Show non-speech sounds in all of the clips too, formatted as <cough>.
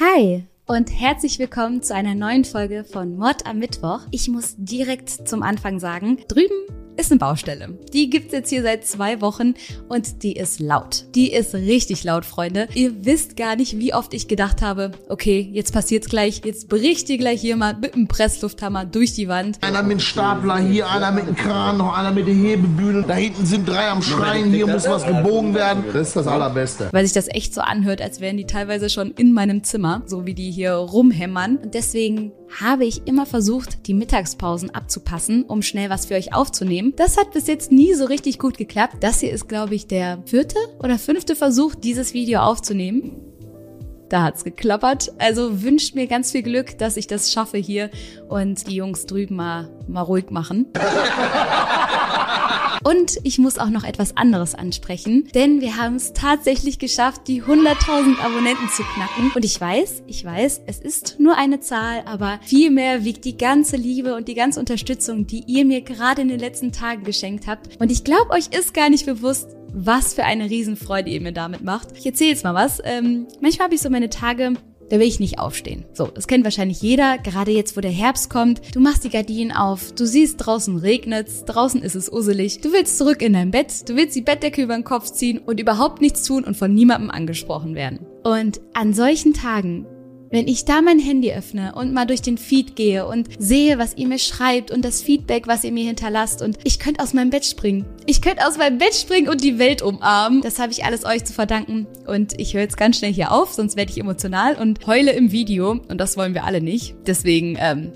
Hi und herzlich willkommen zu einer neuen Folge von Mord am Mittwoch. Ich muss direkt zum Anfang sagen, drüben ist eine Baustelle. Die gibt's jetzt hier seit zwei Wochen und die ist laut. Die ist richtig laut, Freunde. Ihr wisst gar nicht, wie oft ich gedacht habe, okay, jetzt passiert's gleich, jetzt bricht hier gleich jemand mit einem Presslufthammer durch die Wand. Einer mit dem Stapler, hier einer mit dem Kran, noch einer mit der Hebebühne. Da hinten sind drei am Schreien, hier muss was gebogen werden. Das ist das Allerbeste. Weil sich das echt so anhört, als wären die teilweise schon in meinem Zimmer, so wie die hier rumhämmern. Und deswegen habe ich immer versucht, die Mittagspausen abzupassen, um schnell was für euch aufzunehmen. Das hat bis jetzt nie so richtig gut geklappt. Das hier ist, glaube ich, der vierte oder fünfte Versuch, dieses Video aufzunehmen. Da hat's geklappert. Also wünscht mir ganz viel Glück, dass ich das schaffe hier und die Jungs drüben mal, mal ruhig machen. Und ich muss auch noch etwas anderes ansprechen, denn wir haben es tatsächlich geschafft, die 100.000 Abonnenten zu knacken. Und ich weiß, ich weiß, es ist nur eine Zahl, aber vielmehr wiegt die ganze Liebe und die ganze Unterstützung, die ihr mir gerade in den letzten Tagen geschenkt habt. Und ich glaube, euch ist gar nicht bewusst, was für eine Riesenfreude ihr mir damit macht. Ich erzähle jetzt mal was. Ähm, manchmal habe ich so meine Tage, da will ich nicht aufstehen. So, das kennt wahrscheinlich jeder, gerade jetzt, wo der Herbst kommt. Du machst die Gardinen auf, du siehst, draußen regnet's, draußen ist es usselig. Du willst zurück in dein Bett, du willst die Bettdecke über den Kopf ziehen und überhaupt nichts tun und von niemandem angesprochen werden. Und an solchen Tagen wenn ich da mein Handy öffne und mal durch den Feed gehe und sehe, was ihr mir schreibt und das Feedback, was ihr mir hinterlasst und ich könnte aus meinem Bett springen. Ich könnte aus meinem Bett springen und die Welt umarmen. Das habe ich alles euch zu verdanken und ich höre jetzt ganz schnell hier auf, sonst werde ich emotional und heule im Video und das wollen wir alle nicht. Deswegen ähm,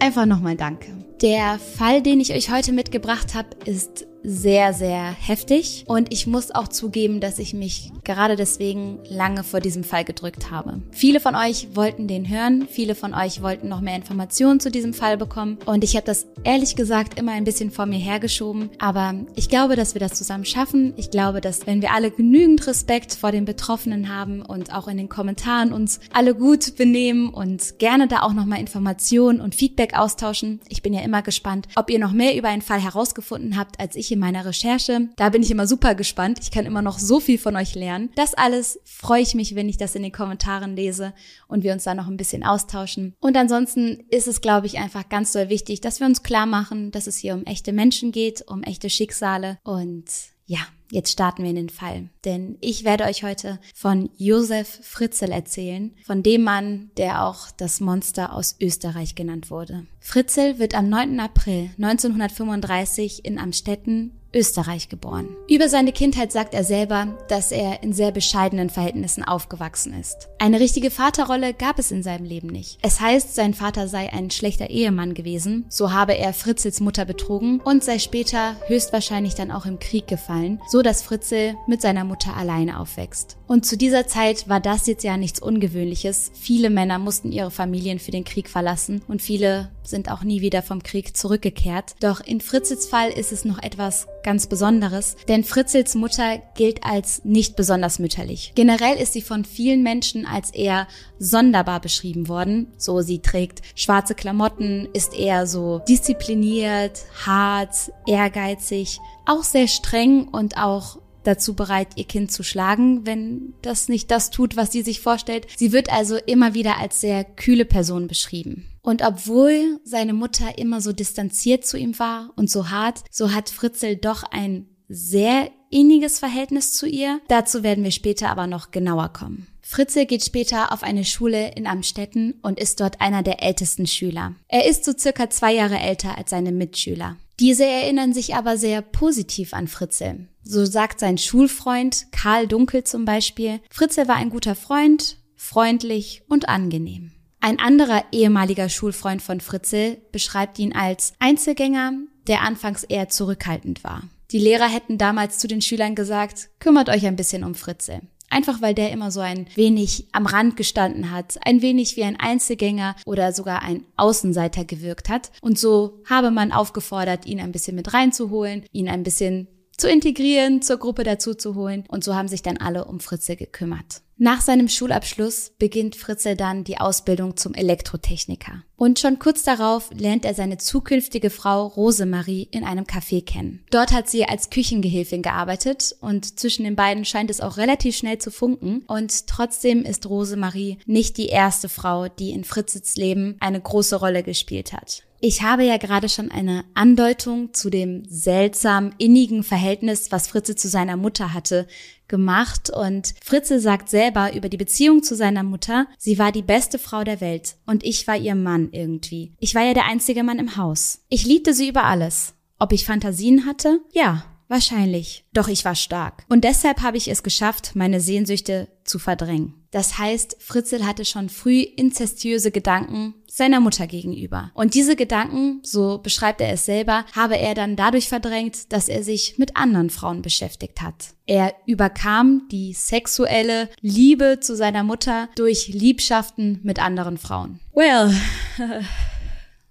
einfach nochmal Danke. Der Fall, den ich euch heute mitgebracht habe, ist sehr, sehr heftig. Und ich muss auch zugeben, dass ich mich gerade deswegen lange vor diesem Fall gedrückt habe. Viele von euch wollten den hören, viele von euch wollten noch mehr Informationen zu diesem Fall bekommen. Und ich habe das ehrlich gesagt immer ein bisschen vor mir hergeschoben. Aber ich glaube, dass wir das zusammen schaffen. Ich glaube, dass wenn wir alle genügend Respekt vor den Betroffenen haben und auch in den Kommentaren uns alle gut benehmen und gerne da auch nochmal Informationen und Feedback austauschen. Ich bin ja immer gespannt, ob ihr noch mehr über einen Fall herausgefunden habt, als ich in meiner Recherche. Da bin ich immer super gespannt. Ich kann immer noch so viel von euch lernen. Das alles freue ich mich, wenn ich das in den Kommentaren lese und wir uns da noch ein bisschen austauschen. Und ansonsten ist es, glaube ich, einfach ganz doll wichtig, dass wir uns klar machen, dass es hier um echte Menschen geht, um echte Schicksale und ja, jetzt starten wir in den Fall. Denn ich werde euch heute von Josef Fritzel erzählen, von dem Mann, der auch das Monster aus Österreich genannt wurde. Fritzel wird am 9. April 1935 in Amstetten Österreich geboren. Über seine Kindheit sagt er selber, dass er in sehr bescheidenen Verhältnissen aufgewachsen ist. Eine richtige Vaterrolle gab es in seinem Leben nicht. Es heißt, sein Vater sei ein schlechter Ehemann gewesen, so habe er Fritzels Mutter betrogen und sei später höchstwahrscheinlich dann auch im Krieg gefallen, so dass Fritzel mit seiner Mutter alleine aufwächst. Und zu dieser Zeit war das jetzt ja nichts Ungewöhnliches. Viele Männer mussten ihre Familien für den Krieg verlassen und viele sind auch nie wieder vom Krieg zurückgekehrt. Doch in Fritzels Fall ist es noch etwas ganz Besonderes, denn Fritzels Mutter gilt als nicht besonders mütterlich. Generell ist sie von vielen Menschen als eher sonderbar beschrieben worden. So, sie trägt schwarze Klamotten, ist eher so diszipliniert, hart, ehrgeizig, auch sehr streng und auch dazu bereit, ihr Kind zu schlagen, wenn das nicht das tut, was sie sich vorstellt. Sie wird also immer wieder als sehr kühle Person beschrieben. Und obwohl seine Mutter immer so distanziert zu ihm war und so hart, so hat Fritzel doch ein sehr inniges Verhältnis zu ihr. Dazu werden wir später aber noch genauer kommen. Fritze geht später auf eine Schule in Amstetten und ist dort einer der ältesten Schüler. Er ist so circa zwei Jahre älter als seine Mitschüler. Diese erinnern sich aber sehr positiv an Fritze. So sagt sein Schulfreund Karl Dunkel zum Beispiel, Fritze war ein guter Freund, freundlich und angenehm. Ein anderer ehemaliger Schulfreund von Fritze beschreibt ihn als Einzelgänger, der anfangs eher zurückhaltend war. Die Lehrer hätten damals zu den Schülern gesagt, kümmert euch ein bisschen um Fritze. Einfach weil der immer so ein wenig am Rand gestanden hat, ein wenig wie ein Einzelgänger oder sogar ein Außenseiter gewirkt hat. Und so habe man aufgefordert, ihn ein bisschen mit reinzuholen, ihn ein bisschen zu integrieren, zur Gruppe dazu zu holen. Und so haben sich dann alle um Fritze gekümmert. Nach seinem Schulabschluss beginnt Fritze dann die Ausbildung zum Elektrotechniker. Und schon kurz darauf lernt er seine zukünftige Frau Rosemarie in einem Café kennen. Dort hat sie als Küchengehilfin gearbeitet und zwischen den beiden scheint es auch relativ schnell zu funken. Und trotzdem ist Rosemarie nicht die erste Frau, die in Fritzes Leben eine große Rolle gespielt hat. Ich habe ja gerade schon eine Andeutung zu dem seltsam innigen Verhältnis, was Fritze zu seiner Mutter hatte, gemacht und Fritze sagt selber über die Beziehung zu seiner Mutter, sie war die beste Frau der Welt und ich war ihr Mann irgendwie. Ich war ja der einzige Mann im Haus. Ich liebte sie über alles. Ob ich Fantasien hatte? Ja, Wahrscheinlich. Doch ich war stark. Und deshalb habe ich es geschafft, meine Sehnsüchte zu verdrängen. Das heißt, Fritzel hatte schon früh inzestiöse Gedanken seiner Mutter gegenüber. Und diese Gedanken, so beschreibt er es selber, habe er dann dadurch verdrängt, dass er sich mit anderen Frauen beschäftigt hat. Er überkam die sexuelle Liebe zu seiner Mutter durch Liebschaften mit anderen Frauen. Well, <laughs>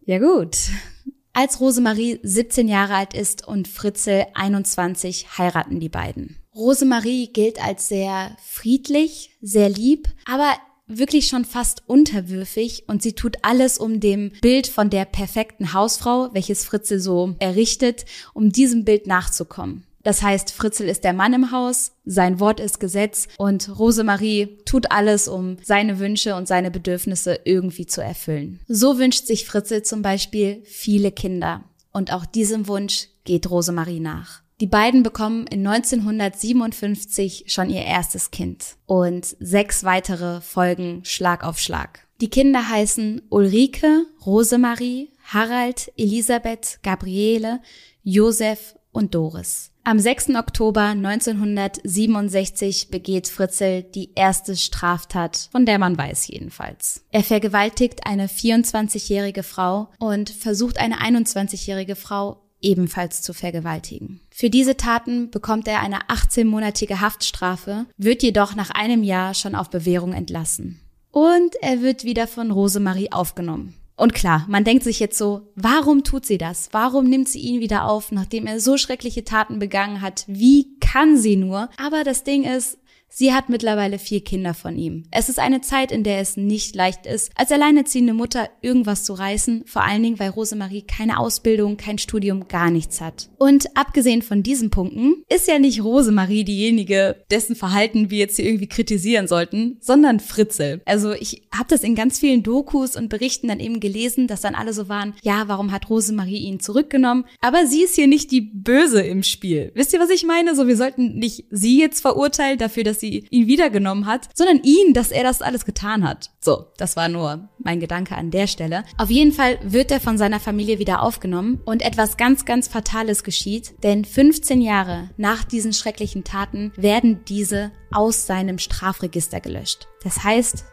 ja gut. Als Rosemarie 17 Jahre alt ist und Fritzel 21, heiraten die beiden. Rosemarie gilt als sehr friedlich, sehr lieb, aber wirklich schon fast unterwürfig und sie tut alles, um dem Bild von der perfekten Hausfrau, welches Fritzel so errichtet, um diesem Bild nachzukommen. Das heißt, Fritzel ist der Mann im Haus, sein Wort ist Gesetz und Rosemarie tut alles, um seine Wünsche und seine Bedürfnisse irgendwie zu erfüllen. So wünscht sich Fritzel zum Beispiel viele Kinder. Und auch diesem Wunsch geht Rosemarie nach. Die beiden bekommen in 1957 schon ihr erstes Kind und sechs weitere folgen Schlag auf Schlag. Die Kinder heißen Ulrike, Rosemarie, Harald, Elisabeth, Gabriele, Josef und Doris. Am 6. Oktober 1967 begeht Fritzel die erste Straftat, von der man weiß jedenfalls. Er vergewaltigt eine 24-jährige Frau und versucht eine 21-jährige Frau ebenfalls zu vergewaltigen. Für diese Taten bekommt er eine 18-monatige Haftstrafe, wird jedoch nach einem Jahr schon auf Bewährung entlassen. Und er wird wieder von Rosemarie aufgenommen. Und klar, man denkt sich jetzt so, warum tut sie das? Warum nimmt sie ihn wieder auf, nachdem er so schreckliche Taten begangen hat? Wie kann sie nur? Aber das Ding ist, Sie hat mittlerweile vier Kinder von ihm. Es ist eine Zeit, in der es nicht leicht ist, als alleinerziehende Mutter irgendwas zu reißen, vor allen Dingen, weil Rosemarie keine Ausbildung, kein Studium, gar nichts hat. Und abgesehen von diesen Punkten ist ja nicht Rosemarie diejenige, dessen Verhalten wir jetzt hier irgendwie kritisieren sollten, sondern Fritzel. Also ich habe das in ganz vielen Dokus und Berichten dann eben gelesen, dass dann alle so waren, ja, warum hat Rosemarie ihn zurückgenommen? Aber sie ist hier nicht die Böse im Spiel. Wisst ihr, was ich meine? So, wir sollten nicht sie jetzt verurteilen dafür, dass sie ihn wiedergenommen hat, sondern ihn, dass er das alles getan hat. So, das war nur mein Gedanke an der Stelle. Auf jeden Fall wird er von seiner Familie wieder aufgenommen und etwas ganz, ganz Fatales geschieht, denn 15 Jahre nach diesen schrecklichen Taten werden diese aus seinem Strafregister gelöscht. Das heißt,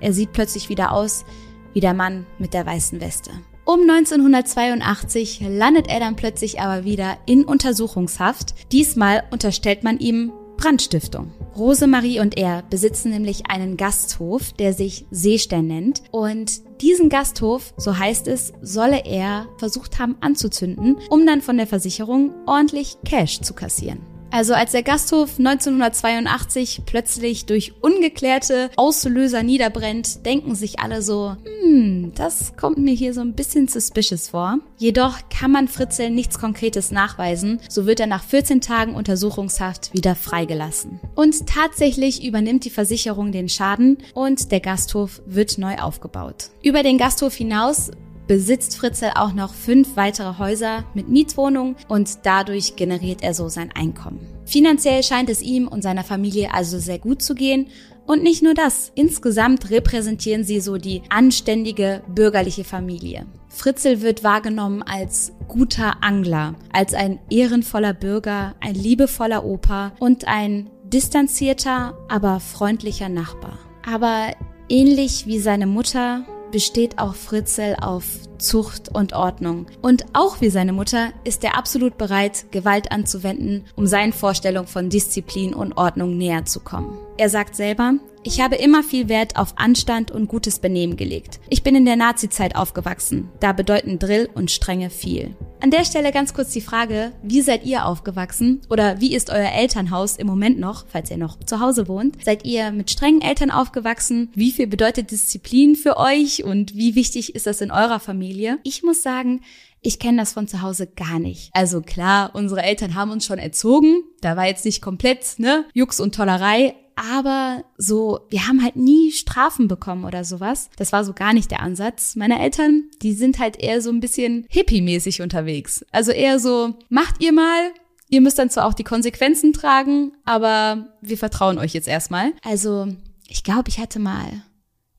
er sieht plötzlich wieder aus wie der Mann mit der weißen Weste. Um 1982 landet er dann plötzlich aber wieder in Untersuchungshaft. Diesmal unterstellt man ihm Brandstiftung. Rosemarie und er besitzen nämlich einen Gasthof, der sich Seestern nennt. Und diesen Gasthof, so heißt es, solle er versucht haben anzuzünden, um dann von der Versicherung ordentlich Cash zu kassieren. Also als der Gasthof 1982 plötzlich durch ungeklärte Auslöser niederbrennt, denken sich alle so, hm, das kommt mir hier so ein bisschen suspicious vor. Jedoch kann man Fritzel nichts Konkretes nachweisen, so wird er nach 14 Tagen Untersuchungshaft wieder freigelassen. Und tatsächlich übernimmt die Versicherung den Schaden und der Gasthof wird neu aufgebaut. Über den Gasthof hinaus besitzt Fritzel auch noch fünf weitere Häuser mit Mietwohnungen und dadurch generiert er so sein Einkommen. Finanziell scheint es ihm und seiner Familie also sehr gut zu gehen und nicht nur das, insgesamt repräsentieren sie so die anständige bürgerliche Familie. Fritzel wird wahrgenommen als guter Angler, als ein ehrenvoller Bürger, ein liebevoller Opa und ein distanzierter, aber freundlicher Nachbar. Aber ähnlich wie seine Mutter besteht auch Fritzel auf Zucht und Ordnung. Und auch wie seine Mutter ist er absolut bereit, Gewalt anzuwenden, um seinen Vorstellungen von Disziplin und Ordnung näher zu kommen. Er sagt selber, ich habe immer viel Wert auf Anstand und gutes Benehmen gelegt. Ich bin in der Nazi-Zeit aufgewachsen. Da bedeuten Drill und Strenge viel. An der Stelle ganz kurz die Frage, wie seid ihr aufgewachsen oder wie ist euer Elternhaus im Moment noch, falls ihr noch zu Hause wohnt? Seid ihr mit strengen Eltern aufgewachsen? Wie viel bedeutet Disziplin für euch und wie wichtig ist das in eurer Familie? Ich muss sagen, ich kenne das von zu Hause gar nicht. Also klar, unsere Eltern haben uns schon erzogen. Da war jetzt nicht komplett, ne, Jux und Tollerei. Aber so, wir haben halt nie Strafen bekommen oder sowas. Das war so gar nicht der Ansatz. Meine Eltern, die sind halt eher so ein bisschen hippie-mäßig unterwegs. Also eher so, macht ihr mal, Ihr müsst dann zwar auch die Konsequenzen tragen, aber wir vertrauen euch jetzt erstmal. Also, ich glaube, ich hatte mal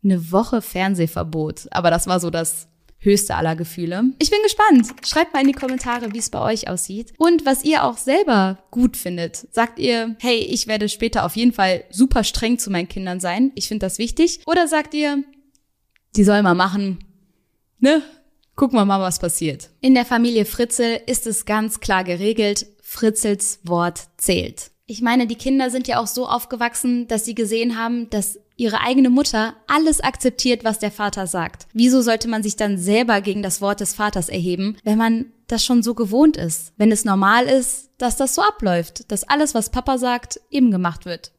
eine Woche Fernsehverbot, aber das war so das höchste aller Gefühle. Ich bin gespannt. Schreibt mal in die Kommentare, wie es bei euch aussieht und was ihr auch selber gut findet. Sagt ihr, hey, ich werde später auf jeden Fall super streng zu meinen Kindern sein. Ich finde das wichtig. Oder sagt ihr, die soll mal machen, ne? Gucken wir mal, was passiert. In der Familie Fritzel ist es ganz klar geregelt, Fritzels Wort zählt. Ich meine, die Kinder sind ja auch so aufgewachsen, dass sie gesehen haben, dass ihre eigene Mutter alles akzeptiert, was der Vater sagt. Wieso sollte man sich dann selber gegen das Wort des Vaters erheben, wenn man das schon so gewohnt ist? Wenn es normal ist, dass das so abläuft, dass alles, was Papa sagt, eben gemacht wird.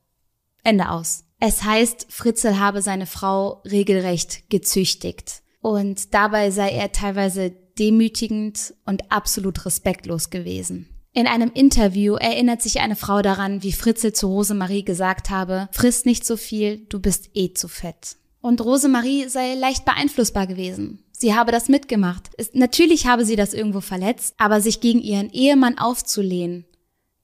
Ende aus. Es heißt, Fritzel habe seine Frau regelrecht gezüchtigt. Und dabei sei er teilweise demütigend und absolut respektlos gewesen. In einem Interview erinnert sich eine Frau daran, wie Fritzel zu Rosemarie gesagt habe, friss nicht so viel, du bist eh zu fett. Und Rosemarie sei leicht beeinflussbar gewesen. Sie habe das mitgemacht. Es, natürlich habe sie das irgendwo verletzt, aber sich gegen ihren Ehemann aufzulehnen,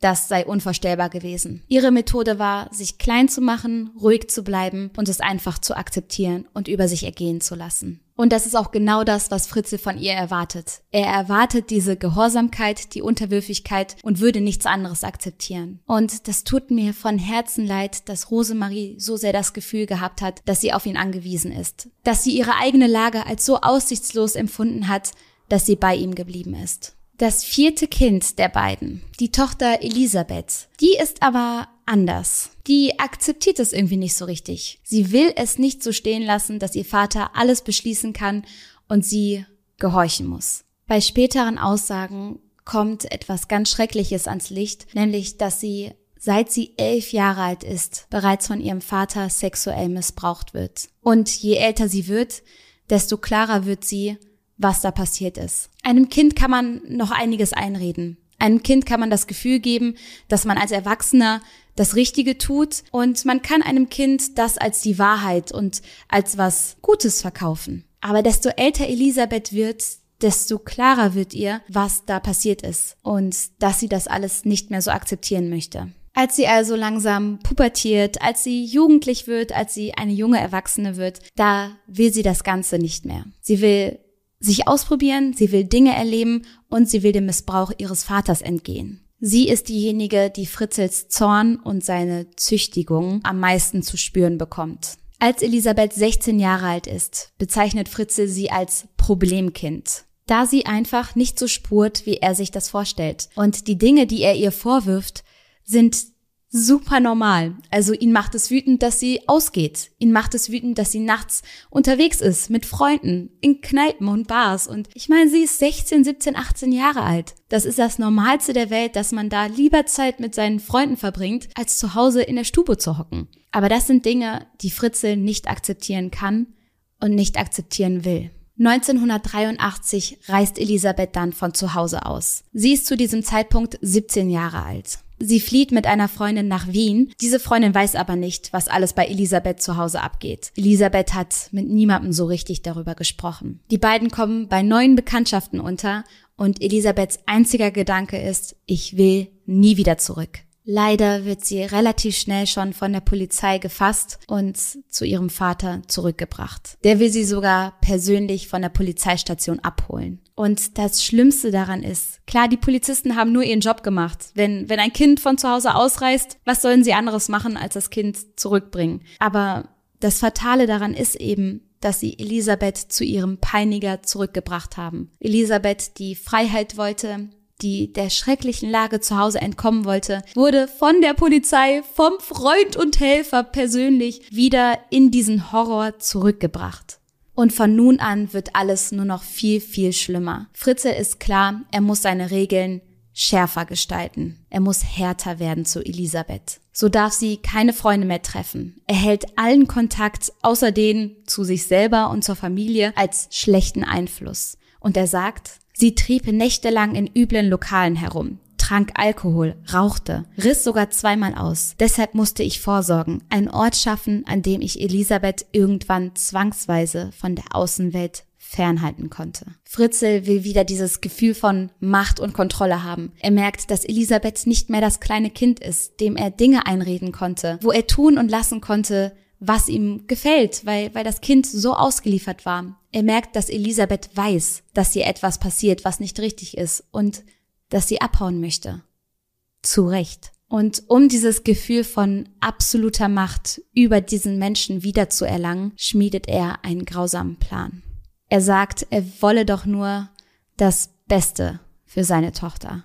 das sei unvorstellbar gewesen. Ihre Methode war, sich klein zu machen, ruhig zu bleiben und es einfach zu akzeptieren und über sich ergehen zu lassen. Und das ist auch genau das, was Fritze von ihr erwartet. Er erwartet diese Gehorsamkeit, die Unterwürfigkeit und würde nichts anderes akzeptieren. Und das tut mir von Herzen leid, dass Rosemarie so sehr das Gefühl gehabt hat, dass sie auf ihn angewiesen ist. Dass sie ihre eigene Lage als so aussichtslos empfunden hat, dass sie bei ihm geblieben ist. Das vierte Kind der beiden, die Tochter Elisabeth, die ist aber anders. Die akzeptiert es irgendwie nicht so richtig. Sie will es nicht so stehen lassen, dass ihr Vater alles beschließen kann und sie gehorchen muss. Bei späteren Aussagen kommt etwas ganz Schreckliches ans Licht, nämlich, dass sie seit sie elf Jahre alt ist, bereits von ihrem Vater sexuell missbraucht wird. Und je älter sie wird, desto klarer wird sie, was da passiert ist. Einem Kind kann man noch einiges einreden. Einem Kind kann man das Gefühl geben, dass man als Erwachsener das Richtige tut und man kann einem Kind das als die Wahrheit und als was Gutes verkaufen. Aber desto älter Elisabeth wird, desto klarer wird ihr, was da passiert ist und dass sie das alles nicht mehr so akzeptieren möchte. Als sie also langsam pubertiert, als sie jugendlich wird, als sie eine junge Erwachsene wird, da will sie das Ganze nicht mehr. Sie will sich ausprobieren, sie will Dinge erleben und sie will dem Missbrauch ihres Vaters entgehen. Sie ist diejenige, die Fritzels Zorn und seine Züchtigung am meisten zu spüren bekommt. Als Elisabeth 16 Jahre alt ist, bezeichnet Fritzel sie als Problemkind, da sie einfach nicht so spurt, wie er sich das vorstellt. Und die Dinge, die er ihr vorwirft, sind super normal. Also ihn macht es wütend, dass sie ausgeht. Ihn macht es wütend, dass sie nachts unterwegs ist mit Freunden in Kneipen und Bars. Und ich meine, sie ist 16, 17, 18 Jahre alt. Das ist das Normalste der Welt, dass man da lieber Zeit mit seinen Freunden verbringt, als zu Hause in der Stube zu hocken. Aber das sind Dinge, die Fritzel nicht akzeptieren kann und nicht akzeptieren will. 1983 reist Elisabeth dann von zu Hause aus. Sie ist zu diesem Zeitpunkt 17 Jahre alt. Sie flieht mit einer Freundin nach Wien. Diese Freundin weiß aber nicht, was alles bei Elisabeth zu Hause abgeht. Elisabeth hat mit niemandem so richtig darüber gesprochen. Die beiden kommen bei neuen Bekanntschaften unter und Elisabeths einziger Gedanke ist, ich will nie wieder zurück. Leider wird sie relativ schnell schon von der Polizei gefasst und zu ihrem Vater zurückgebracht. Der will sie sogar persönlich von der Polizeistation abholen. Und das Schlimmste daran ist, klar, die Polizisten haben nur ihren Job gemacht. Wenn, wenn ein Kind von zu Hause ausreist, was sollen sie anderes machen, als das Kind zurückbringen? Aber das Fatale daran ist eben, dass sie Elisabeth zu ihrem Peiniger zurückgebracht haben. Elisabeth, die Freiheit wollte, die der schrecklichen Lage zu Hause entkommen wollte, wurde von der Polizei, vom Freund und Helfer persönlich wieder in diesen Horror zurückgebracht. Und von nun an wird alles nur noch viel, viel schlimmer. Fritzel ist klar, er muss seine Regeln schärfer gestalten. Er muss härter werden zu Elisabeth. So darf sie keine Freunde mehr treffen. Er hält allen Kontakt außer denen zu sich selber und zur Familie als schlechten Einfluss. Und er sagt, sie trieb nächtelang in üblen Lokalen herum trank Alkohol, rauchte, riss sogar zweimal aus. Deshalb musste ich vorsorgen, einen Ort schaffen, an dem ich Elisabeth irgendwann zwangsweise von der Außenwelt fernhalten konnte. Fritzel will wieder dieses Gefühl von Macht und Kontrolle haben. Er merkt, dass Elisabeth nicht mehr das kleine Kind ist, dem er Dinge einreden konnte, wo er tun und lassen konnte, was ihm gefällt, weil, weil das Kind so ausgeliefert war. Er merkt, dass Elisabeth weiß, dass ihr etwas passiert, was nicht richtig ist und dass sie abhauen möchte. Zu Recht. Und um dieses Gefühl von absoluter Macht über diesen Menschen wiederzuerlangen, schmiedet er einen grausamen Plan. Er sagt, er wolle doch nur das Beste für seine Tochter.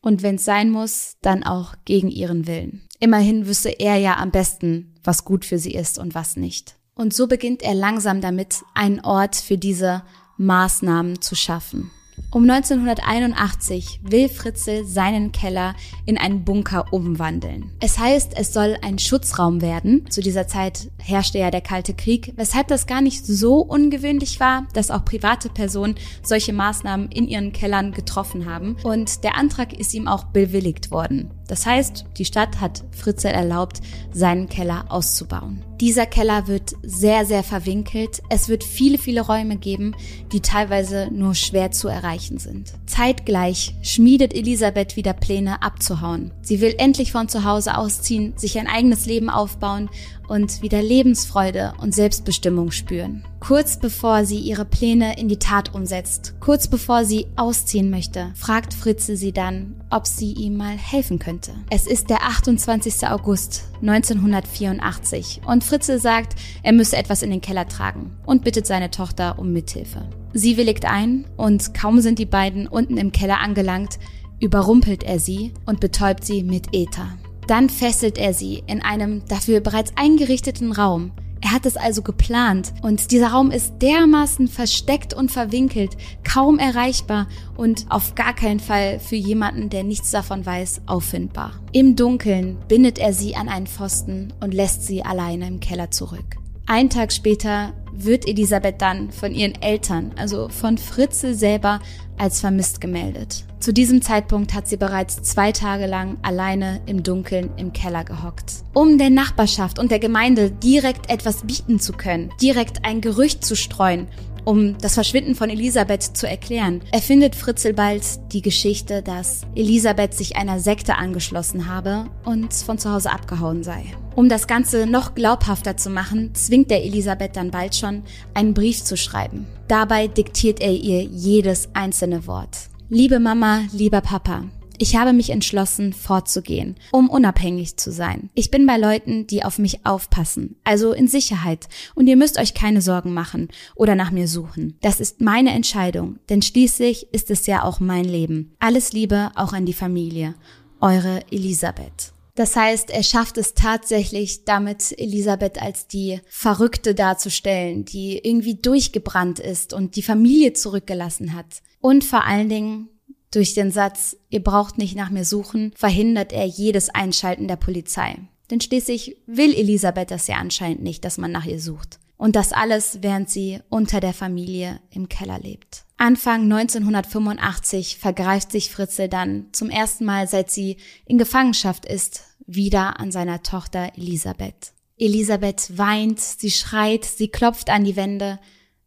Und wenn es sein muss, dann auch gegen ihren Willen. Immerhin wüsste er ja am besten, was gut für sie ist und was nicht. Und so beginnt er langsam damit, einen Ort für diese Maßnahmen zu schaffen. Um 1981 will Fritzl seinen Keller in einen Bunker umwandeln. Es heißt, es soll ein Schutzraum werden. Zu dieser Zeit herrschte ja der Kalte Krieg, weshalb das gar nicht so ungewöhnlich war, dass auch private Personen solche Maßnahmen in ihren Kellern getroffen haben. Und der Antrag ist ihm auch bewilligt worden. Das heißt, die Stadt hat Fritzl erlaubt, seinen Keller auszubauen. Dieser Keller wird sehr, sehr verwinkelt. Es wird viele, viele Räume geben, die teilweise nur schwer zu erreichen sind. Zeitgleich schmiedet Elisabeth wieder Pläne abzuhauen. Sie will endlich von zu Hause ausziehen, sich ein eigenes Leben aufbauen und wieder Lebensfreude und Selbstbestimmung spüren. Kurz bevor sie ihre Pläne in die Tat umsetzt, kurz bevor sie ausziehen möchte, fragt Fritze sie dann, ob sie ihm mal helfen könnte. Es ist der 28. August 1984 und Fritze sagt, er müsse etwas in den Keller tragen und bittet seine Tochter um Mithilfe. Sie willigt ein und kaum sind die beiden unten im Keller angelangt, überrumpelt er sie und betäubt sie mit Ether. Dann fesselt er sie in einem dafür bereits eingerichteten Raum. Er hat es also geplant und dieser Raum ist dermaßen versteckt und verwinkelt, kaum erreichbar und auf gar keinen Fall für jemanden, der nichts davon weiß, auffindbar. Im Dunkeln bindet er sie an einen Pfosten und lässt sie alleine im Keller zurück. Ein Tag später wird Elisabeth dann von ihren Eltern, also von Fritze selber, als vermisst gemeldet. Zu diesem Zeitpunkt hat sie bereits zwei Tage lang alleine im Dunkeln im Keller gehockt. Um der Nachbarschaft und der Gemeinde direkt etwas bieten zu können, direkt ein Gerücht zu streuen, um das Verschwinden von Elisabeth zu erklären, erfindet Fritzel bald die Geschichte, dass Elisabeth sich einer Sekte angeschlossen habe und von zu Hause abgehauen sei. Um das Ganze noch glaubhafter zu machen, zwingt er Elisabeth dann bald schon, einen Brief zu schreiben. Dabei diktiert er ihr jedes einzelne Wort. Liebe Mama, lieber Papa, ich habe mich entschlossen, fortzugehen, um unabhängig zu sein. Ich bin bei Leuten, die auf mich aufpassen, also in Sicherheit, und ihr müsst euch keine Sorgen machen oder nach mir suchen. Das ist meine Entscheidung, denn schließlich ist es ja auch mein Leben. Alles Liebe auch an die Familie. Eure Elisabeth. Das heißt, er schafft es tatsächlich, damit Elisabeth als die Verrückte darzustellen, die irgendwie durchgebrannt ist und die Familie zurückgelassen hat. Und vor allen Dingen durch den Satz, ihr braucht nicht nach mir suchen, verhindert er jedes Einschalten der Polizei. Denn schließlich will Elisabeth das ja anscheinend nicht, dass man nach ihr sucht. Und das alles, während sie unter der Familie im Keller lebt. Anfang 1985 vergreift sich Fritze dann zum ersten Mal, seit sie in Gefangenschaft ist, wieder an seiner Tochter Elisabeth. Elisabeth weint, sie schreit, sie klopft an die Wände,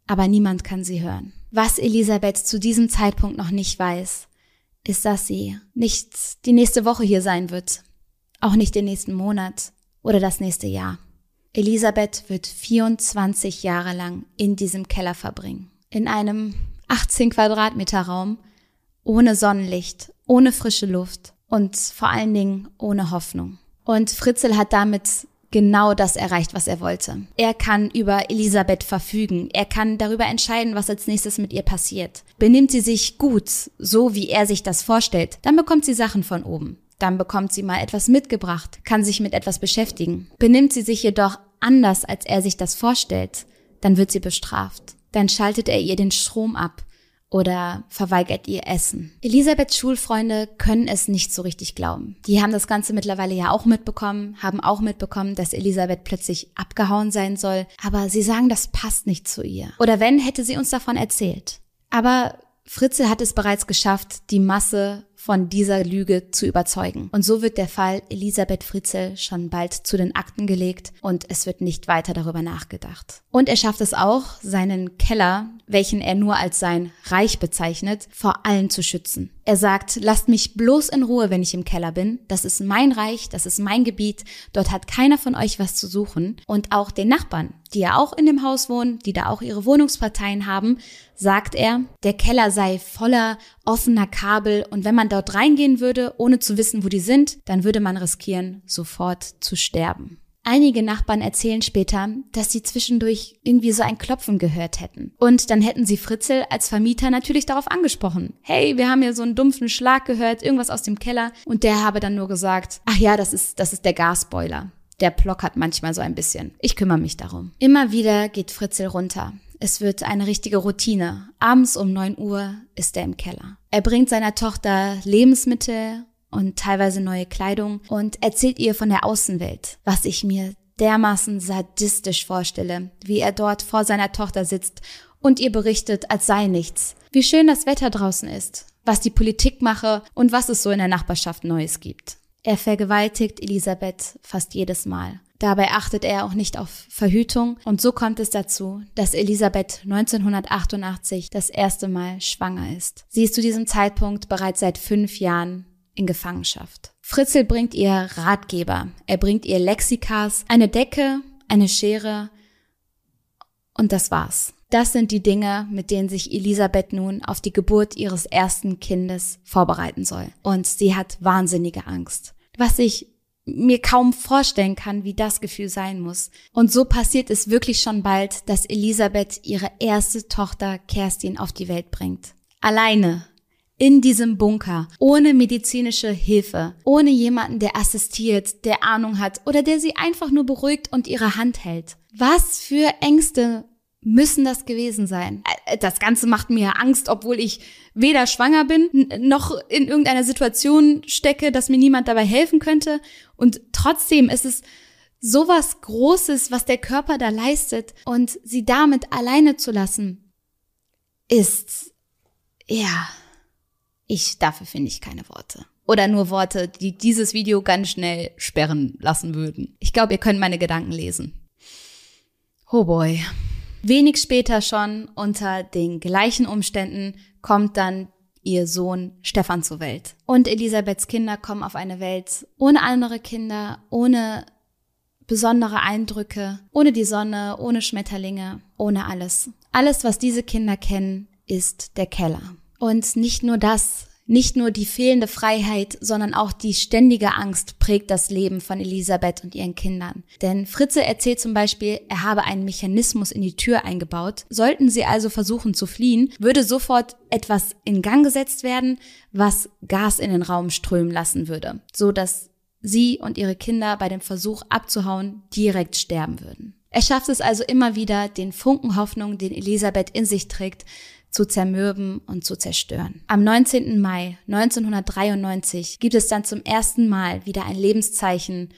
aber niemand kann sie hören. Was Elisabeth zu diesem Zeitpunkt noch nicht weiß, ist, dass sie nicht die nächste Woche hier sein wird, auch nicht den nächsten Monat oder das nächste Jahr. Elisabeth wird 24 Jahre lang in diesem Keller verbringen. In einem 18 Quadratmeter Raum, ohne Sonnenlicht, ohne frische Luft und vor allen Dingen ohne Hoffnung. Und Fritzel hat damit genau das erreicht, was er wollte. Er kann über Elisabeth verfügen. Er kann darüber entscheiden, was als nächstes mit ihr passiert. Benimmt sie sich gut, so wie er sich das vorstellt, dann bekommt sie Sachen von oben. Dann bekommt sie mal etwas mitgebracht, kann sich mit etwas beschäftigen. Benimmt sie sich jedoch anders, als er sich das vorstellt, dann wird sie bestraft. Dann schaltet er ihr den Strom ab oder verweigert ihr Essen. Elisabeths Schulfreunde können es nicht so richtig glauben. Die haben das Ganze mittlerweile ja auch mitbekommen, haben auch mitbekommen, dass Elisabeth plötzlich abgehauen sein soll, aber sie sagen, das passt nicht zu ihr. Oder wenn, hätte sie uns davon erzählt. Aber Fritze hat es bereits geschafft, die Masse von dieser Lüge zu überzeugen. Und so wird der Fall Elisabeth Fritzel schon bald zu den Akten gelegt und es wird nicht weiter darüber nachgedacht. Und er schafft es auch, seinen Keller, welchen er nur als sein Reich bezeichnet, vor allen zu schützen. Er sagt, lasst mich bloß in Ruhe, wenn ich im Keller bin. Das ist mein Reich, das ist mein Gebiet. Dort hat keiner von euch was zu suchen. Und auch den Nachbarn, die ja auch in dem Haus wohnen, die da auch ihre Wohnungsparteien haben, sagt er, der Keller sei voller offener Kabel und wenn man dort reingehen würde, ohne zu wissen, wo die sind, dann würde man riskieren, sofort zu sterben. Einige Nachbarn erzählen später, dass sie zwischendurch irgendwie so ein Klopfen gehört hätten. Und dann hätten sie Fritzel als Vermieter natürlich darauf angesprochen. Hey, wir haben hier so einen dumpfen Schlag gehört, irgendwas aus dem Keller. Und der habe dann nur gesagt, ach ja, das ist, das ist der Gasboiler. Der plockert manchmal so ein bisschen. Ich kümmere mich darum. Immer wieder geht Fritzel runter. Es wird eine richtige Routine. Abends um neun Uhr ist er im Keller. Er bringt seiner Tochter Lebensmittel und teilweise neue Kleidung und erzählt ihr von der Außenwelt, was ich mir dermaßen sadistisch vorstelle, wie er dort vor seiner Tochter sitzt und ihr berichtet, als sei nichts, wie schön das Wetter draußen ist, was die Politik mache und was es so in der Nachbarschaft Neues gibt. Er vergewaltigt Elisabeth fast jedes Mal. Dabei achtet er auch nicht auf Verhütung und so kommt es dazu, dass Elisabeth 1988 das erste Mal schwanger ist. Sie ist zu diesem Zeitpunkt bereits seit fünf Jahren in Gefangenschaft. Fritzel bringt ihr Ratgeber, er bringt ihr Lexikas, eine Decke, eine Schere und das war's. Das sind die Dinge, mit denen sich Elisabeth nun auf die Geburt ihres ersten Kindes vorbereiten soll. Und sie hat wahnsinnige Angst. Was ich mir kaum vorstellen kann, wie das Gefühl sein muss. Und so passiert es wirklich schon bald, dass Elisabeth ihre erste Tochter Kerstin auf die Welt bringt. Alleine. In diesem Bunker, ohne medizinische Hilfe, ohne jemanden, der assistiert, der Ahnung hat oder der sie einfach nur beruhigt und ihre Hand hält. Was für Ängste müssen das gewesen sein. Das Ganze macht mir Angst, obwohl ich weder schwanger bin, noch in irgendeiner Situation stecke, dass mir niemand dabei helfen könnte. Und trotzdem ist es sowas Großes, was der Körper da leistet und sie damit alleine zu lassen, ist, ja, ich, dafür finde ich keine Worte. Oder nur Worte, die dieses Video ganz schnell sperren lassen würden. Ich glaube, ihr könnt meine Gedanken lesen. Oh boy. Wenig später schon, unter den gleichen Umständen, kommt dann ihr Sohn Stefan zur Welt. Und Elisabeths Kinder kommen auf eine Welt ohne andere Kinder, ohne besondere Eindrücke, ohne die Sonne, ohne Schmetterlinge, ohne alles. Alles, was diese Kinder kennen, ist der Keller. Und nicht nur das, nicht nur die fehlende Freiheit, sondern auch die ständige Angst prägt das Leben von Elisabeth und ihren Kindern. Denn Fritze erzählt zum Beispiel, er habe einen Mechanismus in die Tür eingebaut. Sollten sie also versuchen zu fliehen, würde sofort etwas in Gang gesetzt werden, was Gas in den Raum strömen lassen würde, so dass sie und ihre Kinder bei dem Versuch abzuhauen direkt sterben würden. Er schafft es also immer wieder, den Funken Hoffnung, den Elisabeth in sich trägt, zu zermürben und zu zerstören. Am 19. Mai 1993 gibt es dann zum ersten Mal wieder ein Lebenszeichen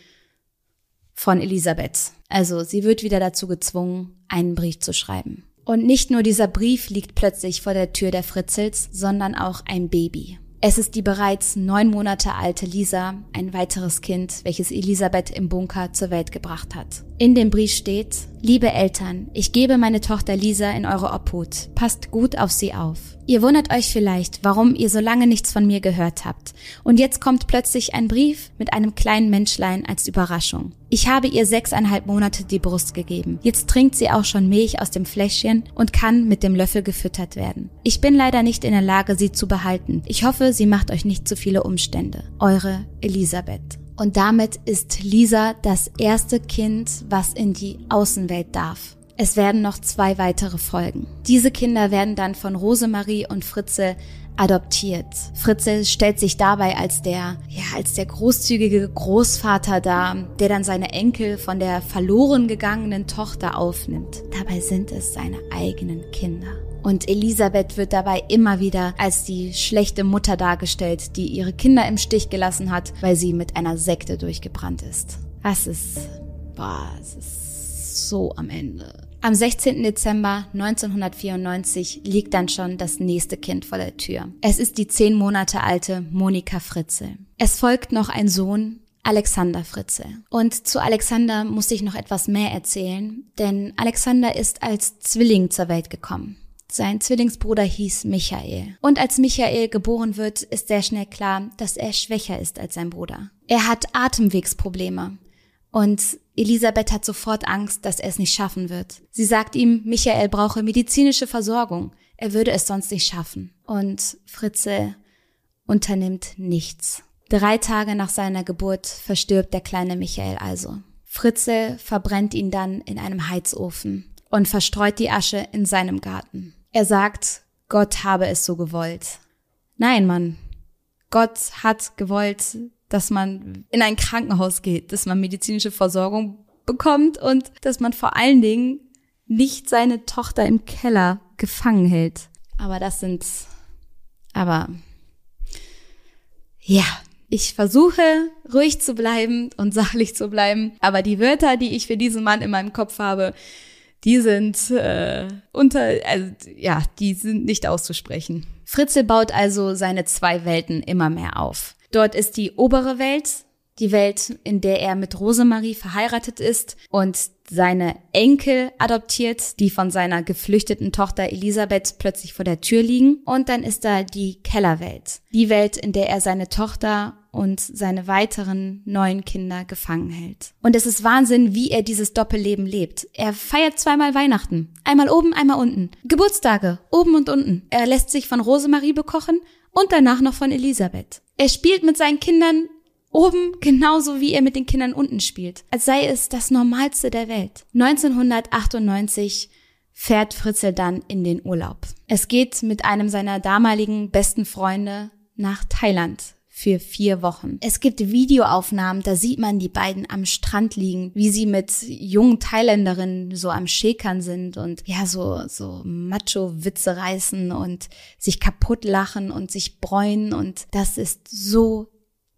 von Elisabeth. Also sie wird wieder dazu gezwungen, einen Brief zu schreiben. Und nicht nur dieser Brief liegt plötzlich vor der Tür der Fritzels, sondern auch ein Baby. Es ist die bereits neun Monate alte Lisa, ein weiteres Kind, welches Elisabeth im Bunker zur Welt gebracht hat. In dem Brief steht, Liebe Eltern, ich gebe meine Tochter Lisa in eure Obhut. Passt gut auf sie auf. Ihr wundert euch vielleicht, warum ihr so lange nichts von mir gehört habt. Und jetzt kommt plötzlich ein Brief mit einem kleinen Menschlein als Überraschung. Ich habe ihr sechseinhalb Monate die Brust gegeben. Jetzt trinkt sie auch schon Milch aus dem Fläschchen und kann mit dem Löffel gefüttert werden. Ich bin leider nicht in der Lage, sie zu behalten. Ich hoffe, sie macht euch nicht zu viele Umstände. Eure Elisabeth. Und damit ist Lisa das erste Kind, was in die Außenwelt darf. Es werden noch zwei weitere folgen. Diese Kinder werden dann von Rosemarie und Fritze adoptiert. Fritzl stellt sich dabei als der, ja, als der großzügige Großvater dar, der dann seine Enkel von der verloren gegangenen Tochter aufnimmt. Dabei sind es seine eigenen Kinder. Und Elisabeth wird dabei immer wieder als die schlechte Mutter dargestellt, die ihre Kinder im Stich gelassen hat, weil sie mit einer Sekte durchgebrannt ist. Das ist, boah, es ist so am Ende. Am 16. Dezember 1994 liegt dann schon das nächste Kind vor der Tür. Es ist die zehn Monate alte Monika Fritze. Es folgt noch ein Sohn, Alexander Fritze. Und zu Alexander muss ich noch etwas mehr erzählen, denn Alexander ist als Zwilling zur Welt gekommen. Sein Zwillingsbruder hieß Michael. Und als Michael geboren wird, ist sehr schnell klar, dass er schwächer ist als sein Bruder. Er hat Atemwegsprobleme. Und Elisabeth hat sofort Angst, dass er es nicht schaffen wird. Sie sagt ihm, Michael brauche medizinische Versorgung. Er würde es sonst nicht schaffen. Und Fritze unternimmt nichts. Drei Tage nach seiner Geburt verstirbt der kleine Michael also. Fritze verbrennt ihn dann in einem Heizofen und verstreut die Asche in seinem Garten. Er sagt, Gott habe es so gewollt. Nein, Mann. Gott hat gewollt, dass man in ein Krankenhaus geht, dass man medizinische Versorgung bekommt und dass man vor allen Dingen nicht seine Tochter im Keller gefangen hält. Aber das sind, aber ja, ich versuche ruhig zu bleiben und sachlich zu bleiben, aber die Wörter, die ich für diesen Mann in meinem Kopf habe, die sind äh, unter, also ja, die sind nicht auszusprechen. Fritzl baut also seine zwei Welten immer mehr auf. Dort ist die obere Welt, die Welt, in der er mit Rosemarie verheiratet ist und seine Enkel adoptiert, die von seiner geflüchteten Tochter Elisabeth plötzlich vor der Tür liegen. Und dann ist da die Kellerwelt, die Welt, in der er seine Tochter und seine weiteren neuen Kinder gefangen hält. Und es ist Wahnsinn, wie er dieses Doppelleben lebt. Er feiert zweimal Weihnachten. Einmal oben, einmal unten. Geburtstage, oben und unten. Er lässt sich von Rosemarie bekochen und danach noch von Elisabeth. Er spielt mit seinen Kindern oben genauso wie er mit den Kindern unten spielt, als sei es das Normalste der Welt. 1998 fährt Fritzl dann in den Urlaub. Es geht mit einem seiner damaligen besten Freunde nach Thailand für vier Wochen. Es gibt Videoaufnahmen, da sieht man die beiden am Strand liegen, wie sie mit jungen Thailänderinnen so am Schäkern sind und ja, so, so Macho-Witze reißen und sich kaputt lachen und sich bräunen und das ist so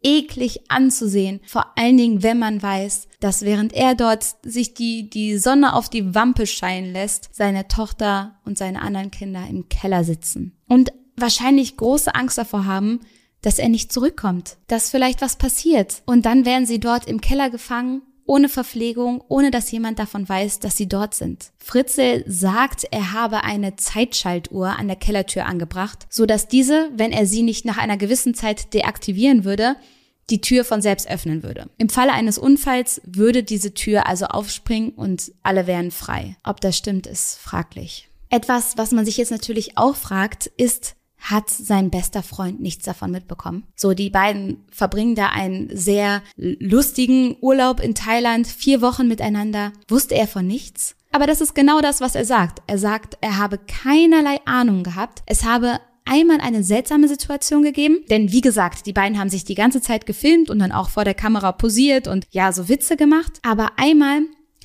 eklig anzusehen. Vor allen Dingen, wenn man weiß, dass während er dort sich die, die Sonne auf die Wampe scheinen lässt, seine Tochter und seine anderen Kinder im Keller sitzen. Und wahrscheinlich große Angst davor haben, dass er nicht zurückkommt, dass vielleicht was passiert. Und dann werden sie dort im Keller gefangen, ohne Verpflegung, ohne dass jemand davon weiß, dass sie dort sind. Fritze sagt, er habe eine Zeitschaltuhr an der Kellertür angebracht, so diese, wenn er sie nicht nach einer gewissen Zeit deaktivieren würde, die Tür von selbst öffnen würde. Im Falle eines Unfalls würde diese Tür also aufspringen und alle wären frei. Ob das stimmt, ist fraglich. Etwas, was man sich jetzt natürlich auch fragt, ist, hat sein bester Freund nichts davon mitbekommen. So, die beiden verbringen da einen sehr lustigen Urlaub in Thailand, vier Wochen miteinander. Wusste er von nichts? Aber das ist genau das, was er sagt. Er sagt, er habe keinerlei Ahnung gehabt. Es habe einmal eine seltsame Situation gegeben, denn wie gesagt, die beiden haben sich die ganze Zeit gefilmt und dann auch vor der Kamera posiert und ja, so Witze gemacht. Aber einmal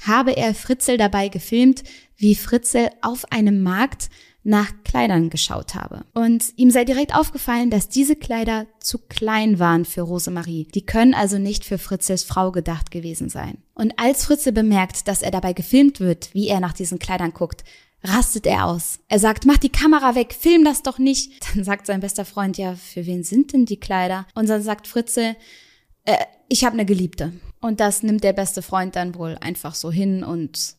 habe er Fritzel dabei gefilmt, wie Fritzel auf einem Markt nach Kleidern geschaut habe. Und ihm sei direkt aufgefallen, dass diese Kleider zu klein waren für Rosemarie. Die können also nicht für Fritzels Frau gedacht gewesen sein. Und als Fritze bemerkt, dass er dabei gefilmt wird, wie er nach diesen Kleidern guckt, rastet er aus. Er sagt, mach die Kamera weg, film das doch nicht. <laughs> Dann sagt sein bester Freund, ja, für wen sind denn die Kleider? Und dann sagt Fritze, äh, ich habe eine Geliebte. Und das nimmt der beste Freund dann wohl einfach so hin und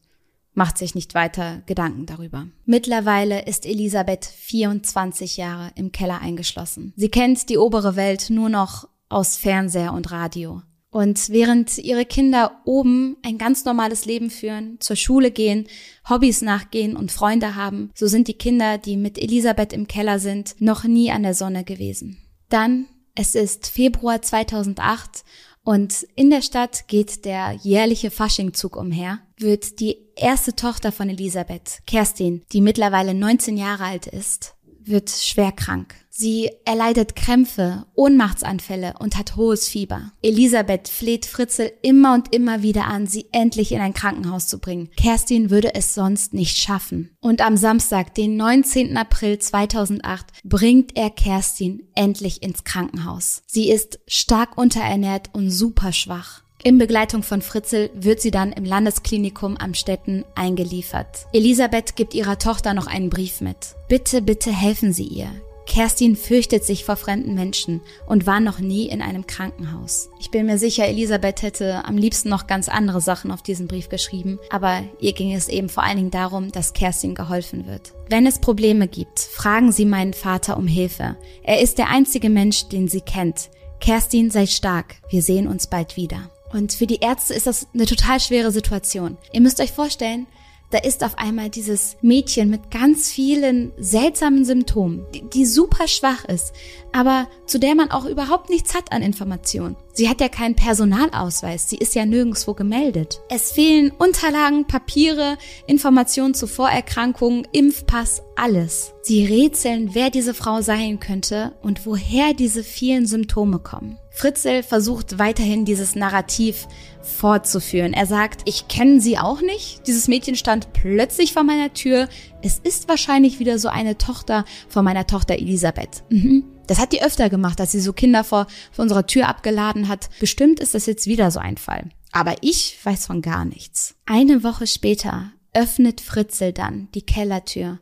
macht sich nicht weiter Gedanken darüber. Mittlerweile ist Elisabeth 24 Jahre im Keller eingeschlossen. Sie kennt die obere Welt nur noch aus Fernseher und Radio. Und während ihre Kinder oben ein ganz normales Leben führen, zur Schule gehen, Hobbys nachgehen und Freunde haben, so sind die Kinder, die mit Elisabeth im Keller sind, noch nie an der Sonne gewesen. Dann, es ist Februar 2008 und in der Stadt geht der jährliche Faschingzug umher, wird die erste Tochter von Elisabeth, Kerstin, die mittlerweile 19 Jahre alt ist, wird schwer krank. Sie erleidet Krämpfe, Ohnmachtsanfälle und hat hohes Fieber. Elisabeth fleht Fritzel immer und immer wieder an, sie endlich in ein Krankenhaus zu bringen. Kerstin würde es sonst nicht schaffen. Und am Samstag, den 19. April 2008, bringt er Kerstin endlich ins Krankenhaus. Sie ist stark unterernährt und super schwach. In Begleitung von Fritzel wird sie dann im Landesklinikum am Städten eingeliefert. Elisabeth gibt ihrer Tochter noch einen Brief mit. Bitte, bitte helfen Sie ihr. Kerstin fürchtet sich vor fremden Menschen und war noch nie in einem Krankenhaus. Ich bin mir sicher, Elisabeth hätte am liebsten noch ganz andere Sachen auf diesen Brief geschrieben, aber ihr ging es eben vor allen Dingen darum, dass Kerstin geholfen wird. Wenn es Probleme gibt, fragen Sie meinen Vater um Hilfe. Er ist der einzige Mensch, den sie kennt. Kerstin, sei stark. Wir sehen uns bald wieder. Und für die Ärzte ist das eine total schwere Situation. Ihr müsst euch vorstellen, da ist auf einmal dieses Mädchen mit ganz vielen seltsamen Symptomen, die, die, super schwach ist, aber zu der man auch überhaupt nichts hat an Informationen. Sie hat ja keinen Personalausweis, sie ist ja nirgendwo gemeldet. Es fehlen Unterlagen, Papiere, Informationen zu Vorerkrankungen, Impfpass, alles. Sie rätseln, wer diese Frau sein könnte und woher diese vielen Symptome kommen. Fritzel versucht weiterhin dieses Narrativ fortzuführen. Er sagt, ich kenne sie auch nicht. Dieses Mädchen stand plötzlich vor meiner Tür. Es ist wahrscheinlich wieder so eine Tochter von meiner Tochter Elisabeth. Mhm. Das hat die öfter gemacht, dass sie so Kinder vor, vor unserer Tür abgeladen hat. Bestimmt ist das jetzt wieder so ein Fall. Aber ich weiß von gar nichts. Eine Woche später öffnet Fritzel dann die Kellertür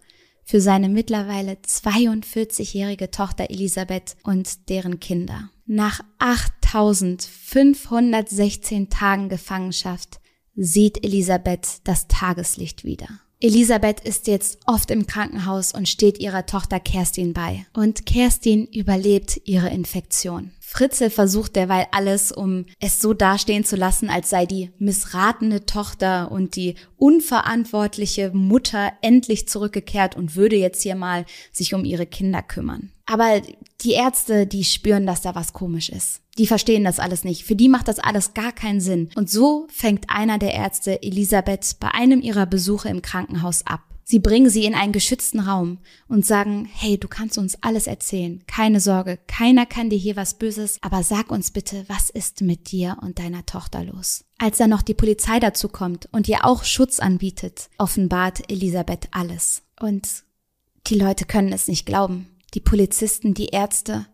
für seine mittlerweile 42-jährige Tochter Elisabeth und deren Kinder. Nach 8516 Tagen Gefangenschaft sieht Elisabeth das Tageslicht wieder. Elisabeth ist jetzt oft im Krankenhaus und steht ihrer Tochter Kerstin bei. Und Kerstin überlebt ihre Infektion. Fritze versucht derweil alles, um es so dastehen zu lassen, als sei die missratene Tochter und die unverantwortliche Mutter endlich zurückgekehrt und würde jetzt hier mal sich um ihre Kinder kümmern. Aber die Ärzte, die spüren, dass da was komisch ist. Die verstehen das alles nicht. Für die macht das alles gar keinen Sinn. Und so fängt einer der Ärzte Elisabeth bei einem ihrer Besuche im Krankenhaus ab. Sie bringen sie in einen geschützten Raum und sagen, hey, du kannst uns alles erzählen. Keine Sorge, keiner kann dir hier was Böses, aber sag uns bitte, was ist mit dir und deiner Tochter los? Als dann noch die Polizei dazu kommt und ihr auch Schutz anbietet, offenbart Elisabeth alles. Und die Leute können es nicht glauben. Die Polizisten, die Ärzte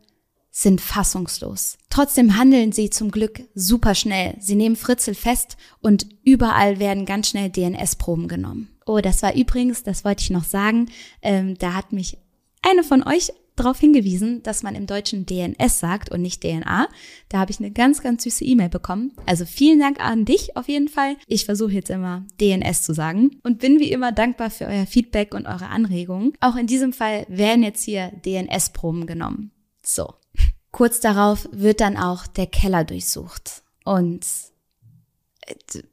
sind fassungslos. Trotzdem handeln sie zum Glück super schnell. Sie nehmen Fritzel fest und überall werden ganz schnell DNS-Proben genommen. Oh, das war übrigens, das wollte ich noch sagen, ähm, da hat mich eine von euch darauf hingewiesen, dass man im Deutschen DNS sagt und nicht DNA. Da habe ich eine ganz, ganz süße E-Mail bekommen. Also vielen Dank an dich auf jeden Fall. Ich versuche jetzt immer DNS zu sagen und bin wie immer dankbar für euer Feedback und eure Anregungen. Auch in diesem Fall werden jetzt hier DNS-Proben genommen. So. Kurz darauf wird dann auch der Keller durchsucht. Und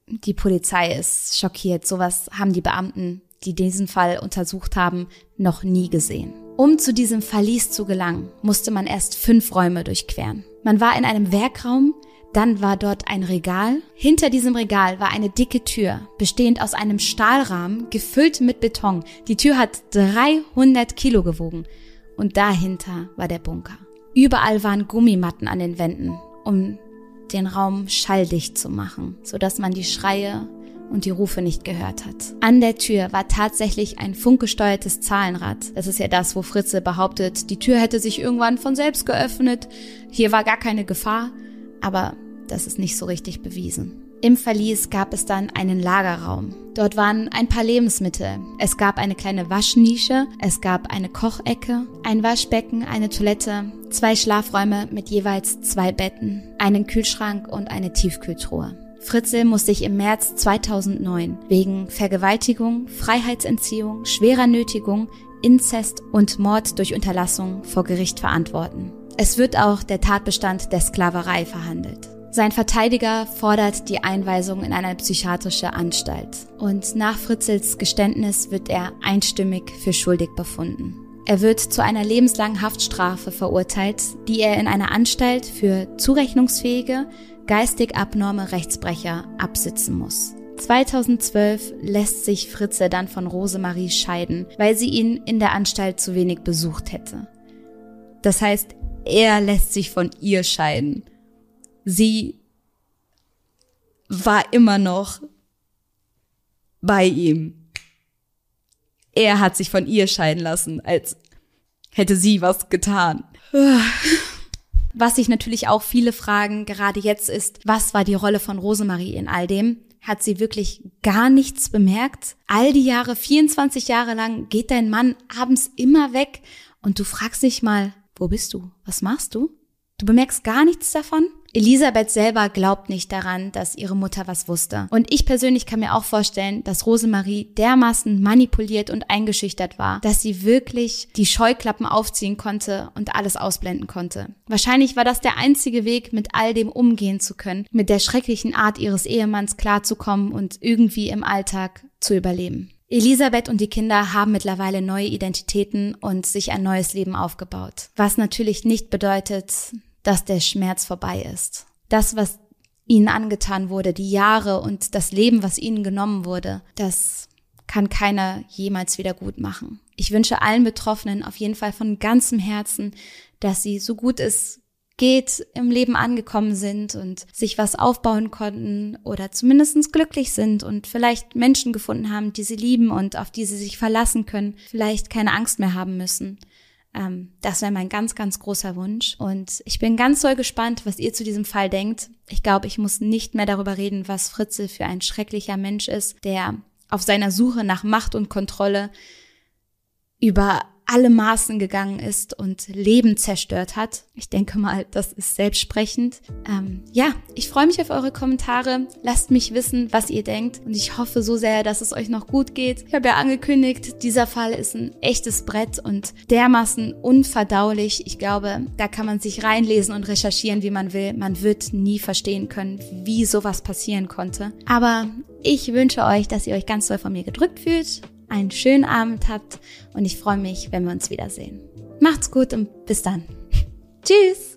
die Polizei ist schockiert. Sowas haben die Beamten, die diesen Fall untersucht haben, noch nie gesehen. Um zu diesem Verlies zu gelangen, musste man erst fünf Räume durchqueren. Man war in einem Werkraum, dann war dort ein Regal. Hinter diesem Regal war eine dicke Tür, bestehend aus einem Stahlrahmen, gefüllt mit Beton. Die Tür hat 300 Kilo gewogen. Und dahinter war der Bunker. Überall waren Gummimatten an den Wänden, um den Raum schalldicht zu machen, sodass man die Schreie und die Rufe nicht gehört hat. An der Tür war tatsächlich ein funkgesteuertes Zahlenrad. Das ist ja das, wo Fritze behauptet, die Tür hätte sich irgendwann von selbst geöffnet. Hier war gar keine Gefahr, aber das ist nicht so richtig bewiesen. Im Verlies gab es dann einen Lagerraum. Dort waren ein paar Lebensmittel. Es gab eine kleine Waschnische, es gab eine Kochecke, ein Waschbecken, eine Toilette, zwei Schlafräume mit jeweils zwei Betten, einen Kühlschrank und eine Tiefkühltruhe. Fritzl muss sich im März 2009 wegen Vergewaltigung, Freiheitsentziehung, schwerer Nötigung, Inzest und Mord durch Unterlassung vor Gericht verantworten. Es wird auch der Tatbestand der Sklaverei verhandelt. Sein Verteidiger fordert die Einweisung in eine psychiatrische Anstalt. Und nach Fritzels Geständnis wird er einstimmig für schuldig befunden. Er wird zu einer lebenslangen Haftstrafe verurteilt, die er in einer Anstalt für zurechnungsfähige, geistig abnorme Rechtsbrecher absitzen muss. 2012 lässt sich Fritze dann von Rosemarie scheiden, weil sie ihn in der Anstalt zu wenig besucht hätte. Das heißt, er lässt sich von ihr scheiden. Sie war immer noch bei ihm. Er hat sich von ihr scheiden lassen, als hätte sie was getan. <sighs> Was sich natürlich auch viele fragen, gerade jetzt ist, was war die Rolle von Rosemarie in all dem? Hat sie wirklich gar nichts bemerkt? All die Jahre, 24 Jahre lang, geht dein Mann abends immer weg und du fragst dich mal, wo bist du? Was machst du? Du bemerkst gar nichts davon? Elisabeth selber glaubt nicht daran, dass ihre Mutter was wusste. Und ich persönlich kann mir auch vorstellen, dass Rosemarie dermaßen manipuliert und eingeschüchtert war, dass sie wirklich die Scheuklappen aufziehen konnte und alles ausblenden konnte. Wahrscheinlich war das der einzige Weg, mit all dem umgehen zu können, mit der schrecklichen Art ihres Ehemanns klarzukommen und irgendwie im Alltag zu überleben. Elisabeth und die Kinder haben mittlerweile neue Identitäten und sich ein neues Leben aufgebaut. Was natürlich nicht bedeutet, dass der Schmerz vorbei ist. Das, was ihnen angetan wurde, die Jahre und das Leben, was ihnen genommen wurde, das kann keiner jemals wieder gut machen. Ich wünsche allen Betroffenen auf jeden Fall von ganzem Herzen, dass sie so gut es geht im Leben angekommen sind und sich was aufbauen konnten oder zumindest glücklich sind und vielleicht Menschen gefunden haben, die sie lieben und auf die sie sich verlassen können, vielleicht keine Angst mehr haben müssen. Ähm, das wäre mein ganz, ganz großer Wunsch. Und ich bin ganz doll gespannt, was ihr zu diesem Fall denkt. Ich glaube, ich muss nicht mehr darüber reden, was Fritze für ein schrecklicher Mensch ist, der auf seiner Suche nach Macht und Kontrolle über alle Maßen gegangen ist und Leben zerstört hat. Ich denke mal, das ist selbstsprechend. Ähm, ja, ich freue mich auf eure Kommentare. Lasst mich wissen, was ihr denkt. Und ich hoffe so sehr, dass es euch noch gut geht. Ich habe ja angekündigt, dieser Fall ist ein echtes Brett und dermaßen unverdaulich. Ich glaube, da kann man sich reinlesen und recherchieren, wie man will. Man wird nie verstehen können, wie sowas passieren konnte. Aber ich wünsche euch, dass ihr euch ganz doll von mir gedrückt fühlt einen schönen Abend habt und ich freue mich, wenn wir uns wiedersehen. Macht's gut und bis dann. <laughs> Tschüss!